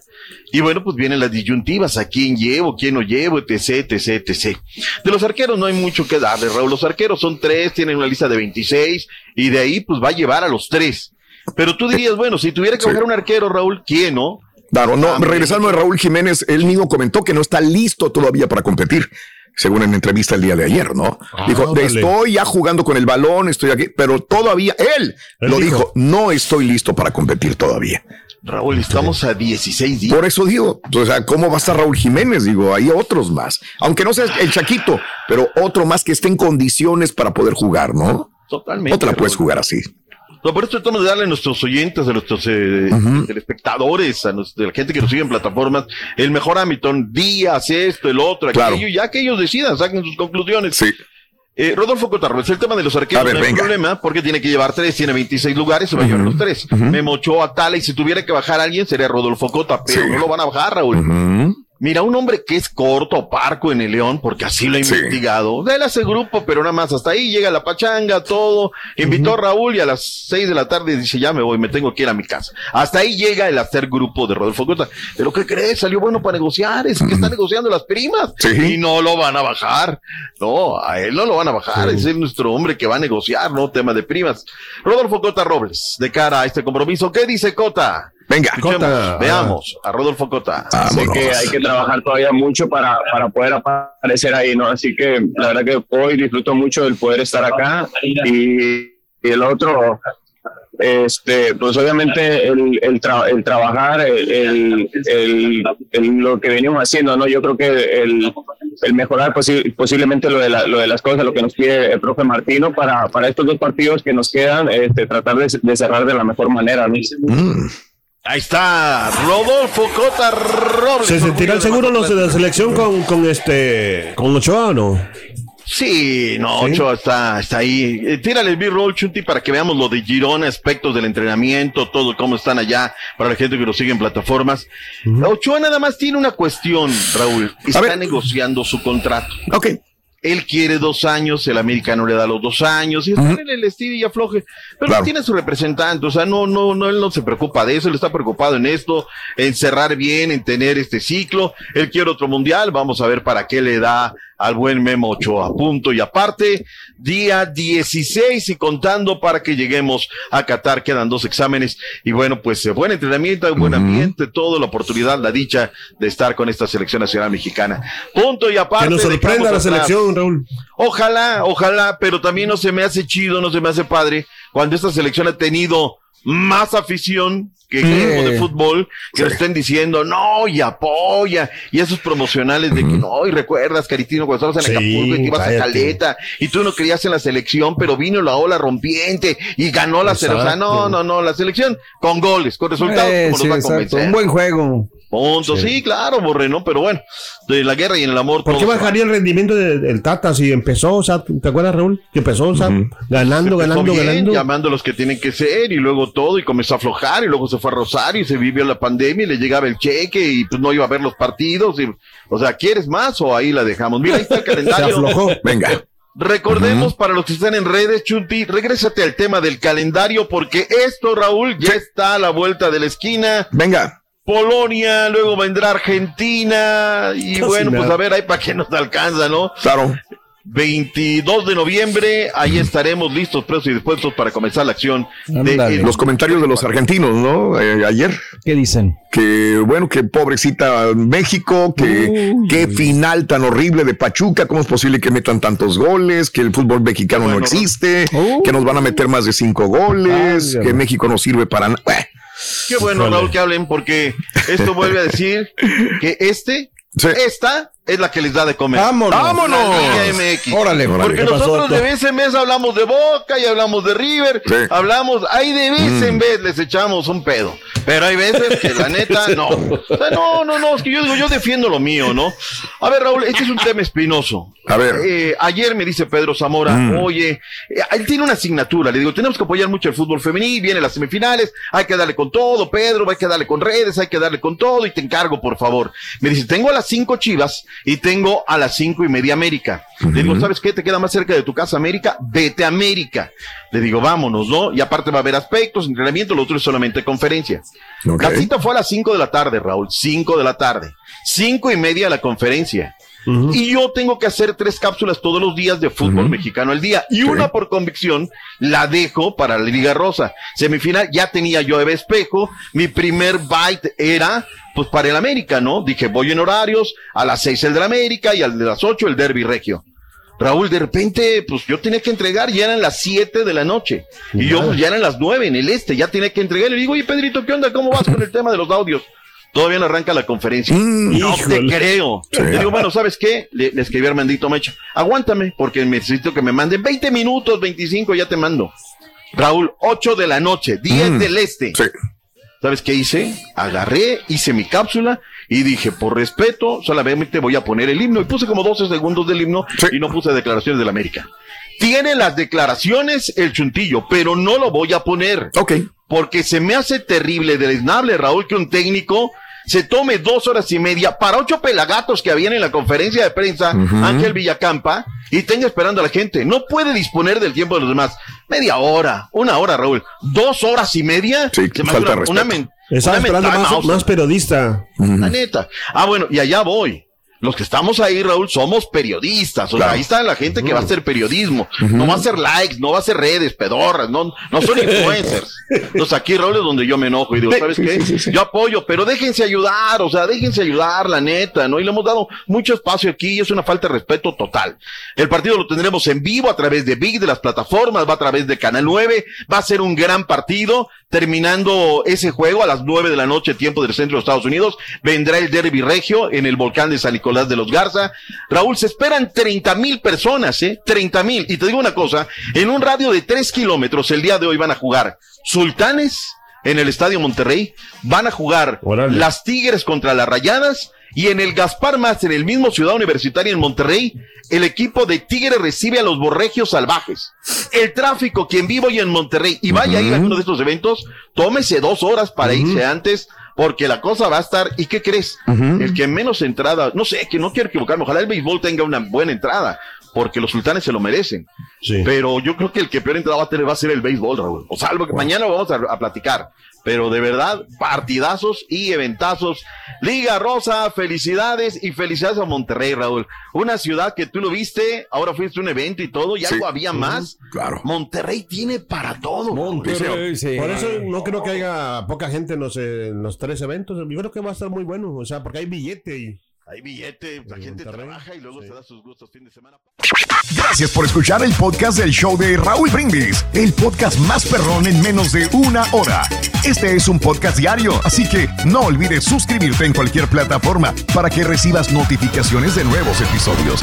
Y bueno, pues vienen las disyuntivas, a quién llevo, quién no llevo, etc, etc, etc. De los arqueros no hay mucho que darle, Raúl. Los arqueros son tres, tienen una lista de 26 y de ahí pues va a llevar a los tres. Pero tú dirías, bueno, si tuviera que Sí. coger un arquero, Raúl, ¿quién, no? Claro, no, regresando de Raúl Jiménez, él mismo comentó que no está listo todavía para competir. según en entrevista el día de ayer, ¿no? Ah, dijo, estoy ya jugando con el balón, estoy aquí, pero todavía él, Él lo dijo. dijo, no estoy listo para competir todavía. Raúl, estamos a 16 días. Por eso digo, o sea, ¿cómo va a estar Raúl Jiménez? Digo, hay otros más. Aunque no sea el Chaquito, pero otro más que esté en condiciones para poder jugar, ¿no? Totalmente. No te la puedes jugar así. No, por eso tratamos de darle a nuestros oyentes, a nuestros eh, telespectadores, a, nos- a la gente que nos sigue en plataformas, el mejor ámbito, días, esto, el otro, Claro. aquello, ya que ellos decidan, saquen sus conclusiones. Sí. Eh, Rodolfo Cotarroz, el tema de los arqueros A ver, no hay venga. problema porque tiene que llevar tres, tiene 26 lugares, se va a llevar los tres. Memo Ochoa, Tala, y si tuviera que bajar a alguien sería Rodolfo Cota, pero no lo van a bajar, Raúl. Mira, un hombre que es corto, parco en el León, porque así lo he investigado. De él hace grupo, pero nada más hasta ahí llega la pachanga, todo. Invitó a Raúl y a las seis de la tarde dice, ya me voy, me tengo que ir a mi casa. Hasta ahí llega el hacer grupo de Rodolfo Cota. Pero ¿qué crees? Salió bueno para negociar, es que está negociando las primas. Y no lo van a bajar. No, a él no lo van a bajar. Ese es nuestro hombre que va a negociar, ¿no? Tema de primas. Rodolfo Cota Robles, de cara a este compromiso. ¿Qué dice Cota? Venga, Cota. Veamos a Rodolfo Cota. Sé que hay que trabajar todavía mucho para, para poder aparecer ahí, ¿no? Así que la verdad que hoy disfruto mucho del poder estar acá y, y el otro, este, pues obviamente el, el, tra- el trabajar, el, el, el- el- lo que venimos haciendo, ¿no? Yo creo que el, el mejorar posi- posiblemente lo de, la- lo de las cosas, lo que nos pide el profe Martino para, para estos dos partidos que nos quedan, este, tratar de, de cerrar de la mejor manera, ¿no? Ahí está, Rodolfo Cota Robles. ¿Se sentirán seguros los de la selección con, con este con Ochoa o no? Sí, no, ¿Sí? Ochoa está, está ahí. Eh, tírale el B-roll, Chunti, para que veamos lo de Girona, aspectos del entrenamiento, todo cómo están allá, para la gente que nos sigue en plataformas. Ochoa nada más tiene una cuestión, Raúl. Está negociando su contrato. Ok. Él quiere dos años, el América no le da los dos años, y está en el estilo y afloje. Pero tiene su representante, o sea, no, no, no, él no se preocupa de eso, él está preocupado en esto, en cerrar bien, en tener este ciclo. Él quiere otro mundial, vamos a ver para qué le da al buen Memo Ochoa. Punto y aparte, día 16 y contando para que lleguemos a Qatar, quedan dos exámenes. Y bueno, pues eh, buen entrenamiento, buen ambiente, todo, la oportunidad, la dicha de estar con esta selección nacional mexicana. Punto y aparte. Que nos sorprenda la selección, Raúl. Ojalá, ojalá, pero también no se me hace chido, no se me hace padre cuando esta selección ha tenido más afición que Sí. equipo de fútbol, que lo estén diciendo, no, y apoya, y esos promocionales de que no, y recuerdas, Caritino, cuando estabas en Sí, Acapulco y te ibas a. Caleta, y tú no creías en la selección, pero vino la ola rompiente y ganó la selección. O sea, no, no, no, la selección con goles, con resultados, Eh, como sí, nos va a convencer. Un buen juego. Punto, sí. claro, Borre, ¿no? Pero bueno, de la guerra y en el amor. ¿Por qué se va. bajaría el rendimiento de- del Tata si empezó, o sea, ¿te acuerdas, Raúl? Que empezó, o sea, ganando, Se empezó ganando, bien, ganando. llamando a los que tienen que ser y luego todo y comenzó a aflojar y luego se fue a Rosario y se vivió la pandemia y le llegaba el cheque y pues no iba a ver los partidos y, o sea, ¿quieres más o ahí la dejamos? Mira, ahí está el calendario. Venga. Recordemos para los que están en redes, Chunti, regrésate al tema del calendario porque esto, Raúl, ya está a la vuelta de la esquina. Venga. Polonia, luego vendrá Argentina y Casi bueno, pues a ver ahí para qué nos alcanza, ¿no? Claro. 22 de noviembre, ahí estaremos listos, presos y dispuestos para comenzar la acción de Los comentarios de los argentinos, ¿no? Eh, ayer. ¿Qué dicen? Que bueno, que pobrecita México, que qué final tan horrible de Pachuca, cómo es posible que metan tantos goles, que el fútbol mexicano no existe, que nos van a meter más de cinco goles, Ay, que México no sirve para nada. Qué bueno. Raúl, que hablen, porque esto vuelve a decir que este, esta es la que les da de comer. Vámonos. ¡Vámonos! MX. Órale. Porque ¿Qué pasó, nosotros de vez en vez hablamos de Boca y hablamos de River, hablamos, ahí de vez Mm. en vez les echamos un pedo. Pero hay veces que la neta, no. O sea, no, no, no, es que yo digo, yo defiendo lo mío, ¿no? A ver, Raúl, este es un tema espinoso. A ver. Eh, ayer me dice Pedro Zamora, Mm. oye, eh, él tiene una asignatura, le digo, tenemos que apoyar mucho el fútbol femenil, vienen las semifinales, hay que darle con todo, Pedro, hay que darle con redes, hay que darle con todo, y te encargo, por favor. Me dice, tengo a las cinco Chivas y tengo a las cinco y media América. Le digo, ¿sabes qué? ¿Te queda más cerca de tu casa América? Vete a América. Le digo, vámonos, ¿no? Y aparte va a haber aspectos, entrenamiento, lo otro es solamente conferencia. La cita fue a las cinco de la tarde, Raúl, cinco de la tarde. Cinco y media la conferencia. Y yo tengo que hacer tres cápsulas todos los días de fútbol mexicano al día. Y una por convicción la dejo para la Liga Rosa. Semifinal ya tenía yo Eve Espejo. Mi primer bite era pues para el América, ¿no? Dije, voy en horarios, a las seis el de la América y al de las ocho el Derby Regio. Raúl, de repente, pues yo tenía que entregar, ya eran las siete de la noche. Y yo, pues ya eran las nueve en el este, ya tenía que entregar. Le digo, oye, Pedrito, ¿qué onda? ¿Cómo vas con el tema de los audios? Todavía no arranca la conferencia. no te creo. Le digo, bueno, ¿sabes qué? Le, le escribí a Armandito Mecha. Aguántame, porque necesito que me manden 20 minutos, 25, ya te mando. Raúl, 8 de la noche, 10 del este. ¿Sabes qué hice? Agarré, hice mi cápsula y dije, por respeto, solamente voy a poner el himno. Y puse como 12 segundos del himno y no puse declaraciones de la América. Tiene las declaraciones el chuntillo, pero no lo voy a poner. Ok. Porque se me hace terrible, deleznable, Raúl, que un técnico se tome dos horas y media para ocho pelagatos que habían en la conferencia de prensa, Ángel Villacampa, y tenga esperando a la gente. No puede disponer del tiempo de los demás. Media hora, una hora, Raúl. Dos horas y media. Sí, se me falta una, una men- Estaba una esperando más, más periodista. La neta. Ah, bueno, y allá voy. Los que estamos ahí, Raúl, somos periodistas. O sea, ahí está la gente que va a hacer periodismo. No va a hacer likes, no va a hacer redes, pedorras, no, no son influencers. Entonces aquí, Raúl, es donde yo me enojo y digo, ¿sabes qué? Yo apoyo, pero déjense ayudar, o sea, déjense ayudar, la neta, ¿no? Y le hemos dado mucho espacio aquí y es una falta de respeto total. El partido lo tendremos en vivo a través de Big, de las plataformas, va a través de Canal 9, va a ser un gran partido. Terminando ese juego a las 9 de la noche, tiempo del centro de Estados Unidos, vendrá el Derby Regio en el volcán de San Nicolás de los Garza. Raúl, se esperan 30 mil personas, ¿eh? 30 mil. Y te digo una cosa, en un radio de 3 kilómetros el día de hoy van a jugar Sultanes en el Estadio Monterrey, van a jugar las Tigres contra las Rayadas y en el Gaspar Más, en el mismo Ciudad Universitaria en Monterrey, el equipo de Tigres recibe a los Borregios Salvajes. El tráfico, quien vivo hoy en Monterrey y vaya a ir a uno de estos eventos, tómese dos horas para irse antes, porque la cosa va a estar, ¿y qué crees? El que menos entrada, no sé, que no quiero equivocarme, ojalá el béisbol tenga una buena entrada, porque los sultanes se lo merecen. Pero yo creo que el que peor entrada va a tener va a ser el béisbol, Raúl. O salvo que mañana lo vamos a, a platicar. Pero de verdad, partidazos y eventazos. Liga Rosa, felicidades y felicidades a Monterrey, Raúl. Una ciudad que tú lo viste, ahora fuiste a un evento y todo, y Sí. algo había más. Claro. Monterrey tiene para todo. Monterrey, Por eso no creo que haya poca gente en los, en los tres eventos. Yo creo que va a estar muy bueno, o sea, porque hay billete y... Hay billete, la gente trabaja y luego se da sus gustos fin de semana. Gracias por escuchar el podcast del show de Raúl Brindis, el podcast más perrón en menos de una hora. Este es un podcast diario, así que no olvides suscribirte en cualquier plataforma para que recibas notificaciones de nuevos episodios.